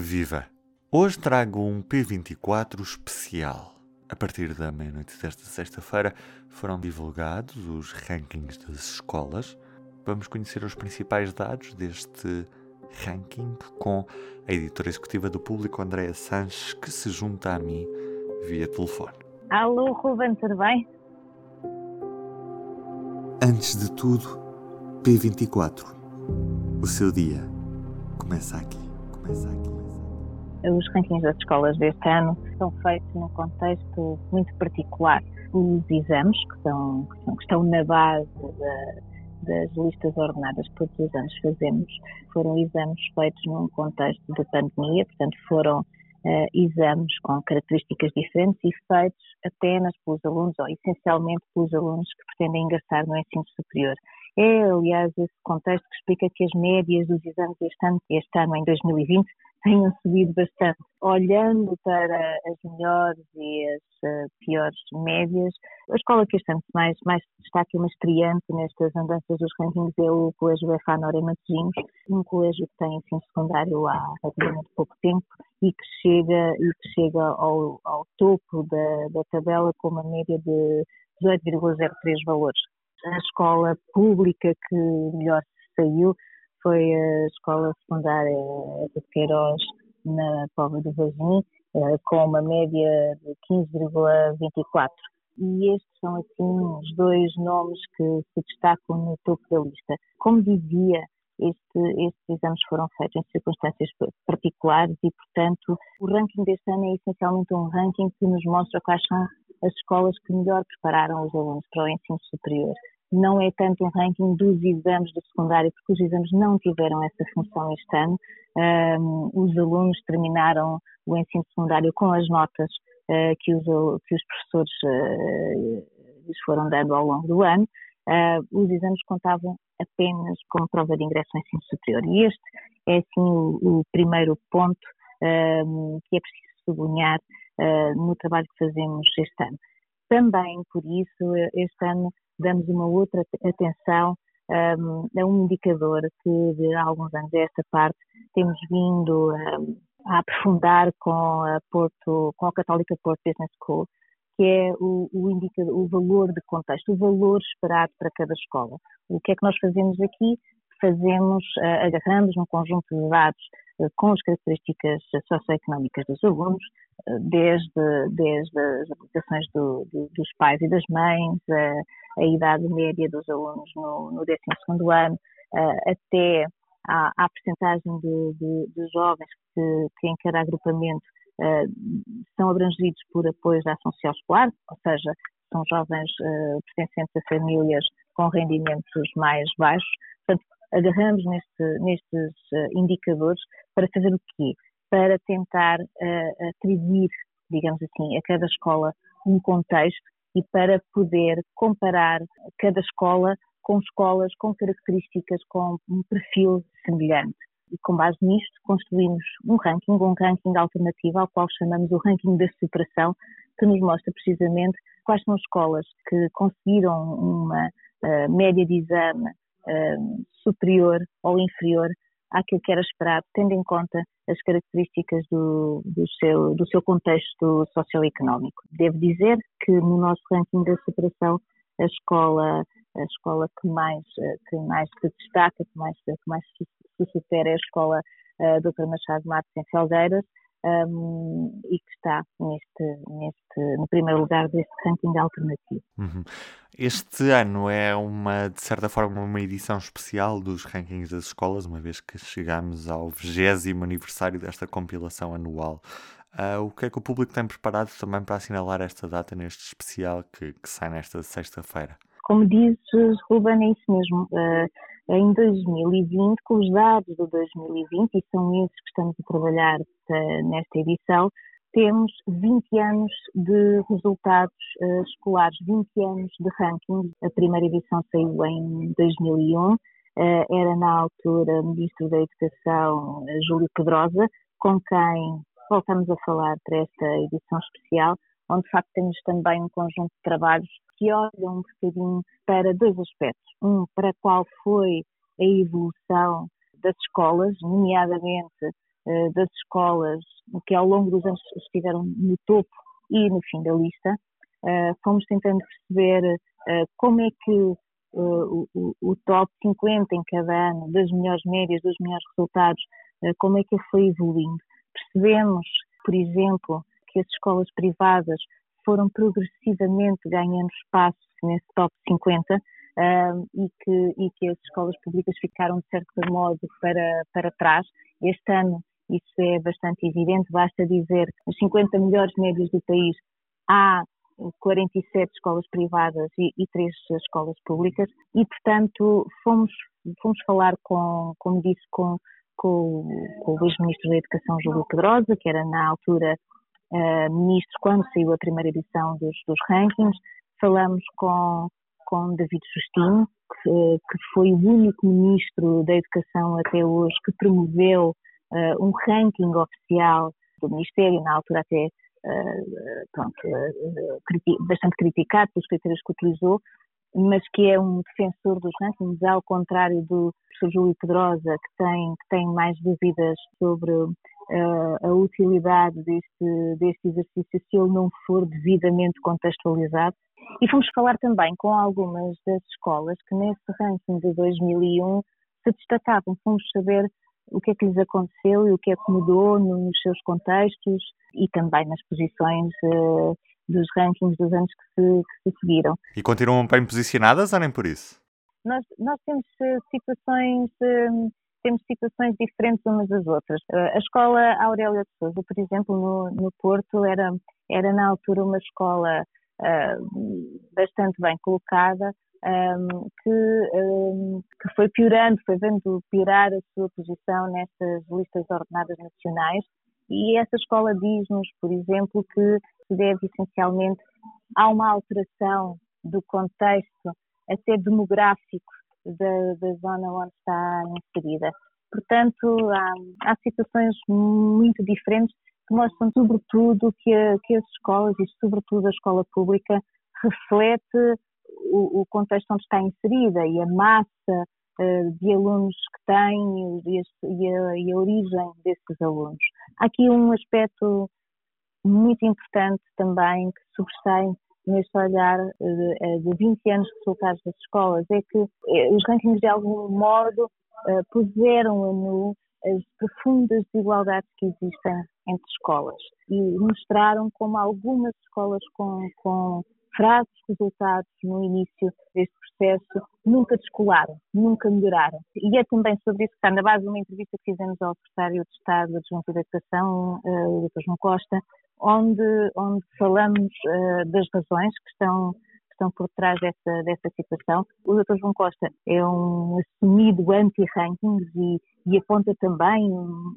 Viva! Hoje trago um P24 especial. A partir da meia-noite desta sexta-feira foram divulgados os rankings das escolas. Vamos conhecer os principais dados deste ranking com a editora executiva do Público, Andréa Sanches, que se junta a mim via telefone. Alô, Ruben, tudo bem? Antes de tudo, P24. O seu dia começa aqui. Começa aqui. Os rankings das escolas deste ano são feitos num contexto muito particular. Os exames, que, são, que estão na base da, das listas ordenadas que todos os anos fazemos, foram exames feitos num contexto de pandemia, portanto foram uh, exames com características diferentes e feitos apenas pelos alunos, ou essencialmente pelos alunos que pretendem ingressar no ensino superior. É, aliás, esse contexto que explica que as médias dos exames este ano, este ano em 2020, tenham subido bastante. Olhando para as melhores e as uh, piores médias, a escola que este ano mais, mais destaca uma estreante nestas andanças dos rankings é o Colégio EFA Nora Matosinhos, um colégio que tem ensino secundário há relativamente pouco tempo e que chega, e que chega ao, ao topo da, da tabela com uma média de 18,03 valores. A escola pública que melhor saiu foi a escola secundária de Queiroz na Pova do Vazim, eh, com uma média de 15,24. E estes são, assim, os dois nomes que se destacam no topo da lista. Como dizia, este, estes exames foram feitos em circunstâncias particulares e, portanto, o ranking deste ano é essencialmente um ranking que nos mostra quais são as escolas que melhor prepararam os alunos para o ensino superior não é tanto um ranking dos exames do secundário, porque os exames não tiveram essa função este ano. Um, os alunos terminaram o ensino secundário com as notas uh, que, os, que, os, professores uh, lhes foram dando ao longo do ano. Uh, os exames contavam apenas como prova de ingresso ao ensino superior. E este é, assim, o, o primeiro ponto que é preciso sublinhar no trabalho que fazemos este ano. Também, por isso, este ano damos uma outra atenção um, a um indicador que de alguns anos a esta parte temos vindo um, a aprofundar com a, Porto, com a Católica Porto Business School, que é o, o, indicador, o valor de contexto, o valor esperado para cada escola. O que é que nós fazemos aqui? Fazemos, uh, agarramos um conjunto de dados uh, com as características socioeconómicas dos alunos, desde, desde as aplicações do, do, dos pais e das mães, a, idade média dos alunos no, no 12 ano, até à, à percentagem de, de, de, jovens que, que em cada agrupamento são abrangidos por apoios à ação social escolar, ou seja, são jovens pertencentes a famílias com rendimentos mais baixos. Portanto, agarramos neste, nestes indicadores para fazer o quê? para tentar atribuir, digamos assim, a cada escola um contexto e para poder comparar cada escola com escolas com características com um perfil semelhante. E com base nisto construímos um ranking, um ranking alternativo ao qual chamamos o ranking da superação, que nos mostra precisamente quais são as escolas que conseguiram uma uh, média de exame uh, superior ou inferior àquilo que era esperado, tendo em conta as características do, do, seu, do seu contexto socioeconómico. Devo dizer que no nosso ranking da superação, a escola, a escola que mais, que mais se destaca, que mais, que mais se, se supera é a escola uh, Dr. Machado Matos em Felgueiras, um, e que está neste, neste, no primeiro lugar deste ranking alternativo. Uhum. Este ano é uma, de certa forma, uma edição especial dos rankings das escolas, uma vez que chegamos ao 20 aniversário desta compilação anual. Uh, o que é que o público tem preparado também para assinalar esta data neste especial que, que sai nesta sexta-feira? Como dizes, Ruben, é isso mesmo. Uh, em 2020, com os dados de 2020, e são esses que estamos a trabalhar uh, nesta edição, temos 20 anos de resultados uh, escolares, 20 anos de ranking. A primeira edição saiu em 2001, uh, era na altura Ministro da Educação Júlio Pedrosa, com quem voltamos a falar para esta edição especial, onde de facto temos também um conjunto de trabalhos que olham um bocadinho para dois aspectos. Um, para qual foi a evolução das escolas, nomeadamente das escolas que ao longo dos anos estiveram no topo e no fim da lista. fomos tentando perceber como é que o, top 50 em cada ano, das melhores médias, dos melhores resultados, como é que ele foi evoluindo. Percebemos, por exemplo, que as escolas privadas foram progressivamente ganhando espaço nesse top 50 uh, e, que, e que as escolas públicas ficaram, de certo modo, para, para trás. Este ano isso é bastante evidente, basta dizer os 50 melhores médios do país há 47 escolas privadas e, e 3 escolas públicas e, portanto, fomos, fomos falar com, como disse, com, com, com o ex-ministro da Educação, Júlio Pedrosa, que era na altura uh, ministro quando saiu a primeira edição dos, dos rankings, falamos com, com David Justino, que, que, foi o único ministro da Educação até hoje que promoveu uh, um ranking oficial do Ministério, na altura até uh, pronto, uh, bastante criticado pelos critérios que utilizou, mas que é um defensor dos rankings, ao contrário do professor Júlio Pedrosa, que tem, que tem mais dúvidas sobre a utilidade deste, deste exercício se ele não for devidamente contextualizado. E fomos falar também com algumas das escolas que nesse ranking de 2001 se destacavam. Fomos saber o que é que lhes aconteceu e o que é que mudou nos seus contextos e também nas posições uh, dos rankings dos anos que se, que se, seguiram. E continuam bem posicionadas ou nem por isso? Nós, nós temos uh, situações uh, temos situações diferentes umas das outras. A escola Aurélia de Souza, por exemplo, no, no Porto, era, era na altura uma escola uh, bastante bem colocada, um, que, um, que, foi piorando, foi vendo piorar a sua posição nestas listas ordenadas nacionais. E essa escola diz-nos, por exemplo, que se deve essencialmente a uma alteração do contexto até demográfico da, da zona onde está inserida. Portanto, há, há situações muito diferentes que mostram, sobretudo, que, a, que as escolas, e sobretudo a escola pública, reflete o, o contexto onde está inserida e a massa uh, de alunos que tem e, a, e a origem desses alunos. Há aqui um aspecto muito importante também que sobressai neste olhar de, de 20 anos de resultados das escolas, é que eh, os rankings de algum modo puseram a nu as profundas desigualdades que existem entre escolas e mostraram como algumas escolas com, com fracos resultados no início deste processo nunca descolaram, nunca melhoraram. E é também sobre isso que está na base de uma entrevista que fizemos ao secretário de Estado da Junta de Educação, uh, o Dr. João Costa, onde, onde falamos uh, das razões que estão, estão por trás dessa, dessa situação. O Dr. João Costa é um assumido anti-rankings e, e aponta também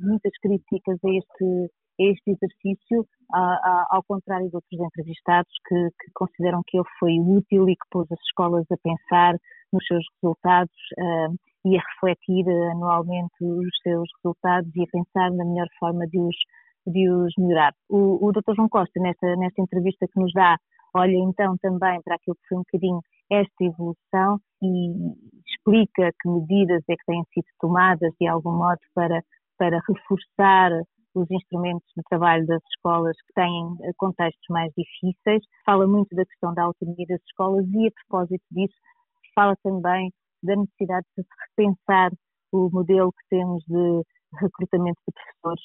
muitas críticas a este, a este exercício, a, a, ao contrário de outros entrevistados que, que, consideram que ele foi útil e que pôs as escolas a pensar nos seus resultados uh, e a refletir anualmente os seus resultados e a pensar na melhor forma de os de os melhorar. O, o Dr. João Costa, nesta, nesta entrevista que nos dá, olha então também para aquilo que foi um bocadinho esta evolução e explica que medidas é que têm sido tomadas de algum modo para, para reforçar os instrumentos de trabalho das escolas que têm eh, contextos mais difíceis. Fala muito da questão da autonomia das escolas e, a propósito disso, fala também da necessidade de repensar o modelo que temos de recrutamento de professores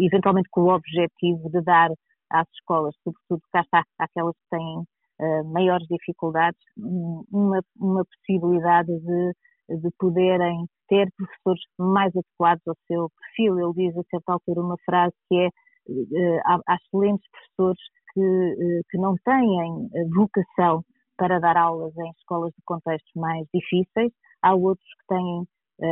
eventualmente com o objetivo de dar às escolas, sobretudo cá está aquelas que têm uh, maiores dificuldades, uma, uma possibilidade de, de poderem ter professores mais adequados ao seu perfil. Ele diz a certa altura uma frase que é uh, há, excelentes professores que, uh, que não têm vocação para dar aulas em escolas de contextos mais difíceis, há outros que têm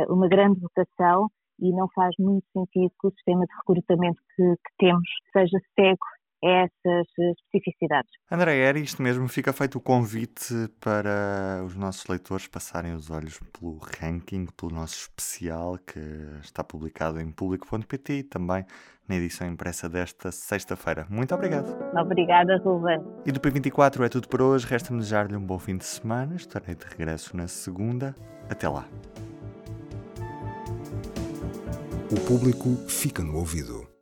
uma grande vocação e não faz muito sentido que o sistema de recrutamento que, que temos seja cego essas especificidades. André, era isto mesmo. Fica feito o convite para os nossos leitores passarem os olhos pelo ranking, pelo nosso especial que está publicado em público.pt e também na edição impressa desta sexta-feira. Muito obrigado. Obrigada, Ruben. E do P24 é tudo por hoje. Resta-me desejar-lhe um bom fim de semana. Estarei de regresso na segunda. Até lá. O público fica no ouvido.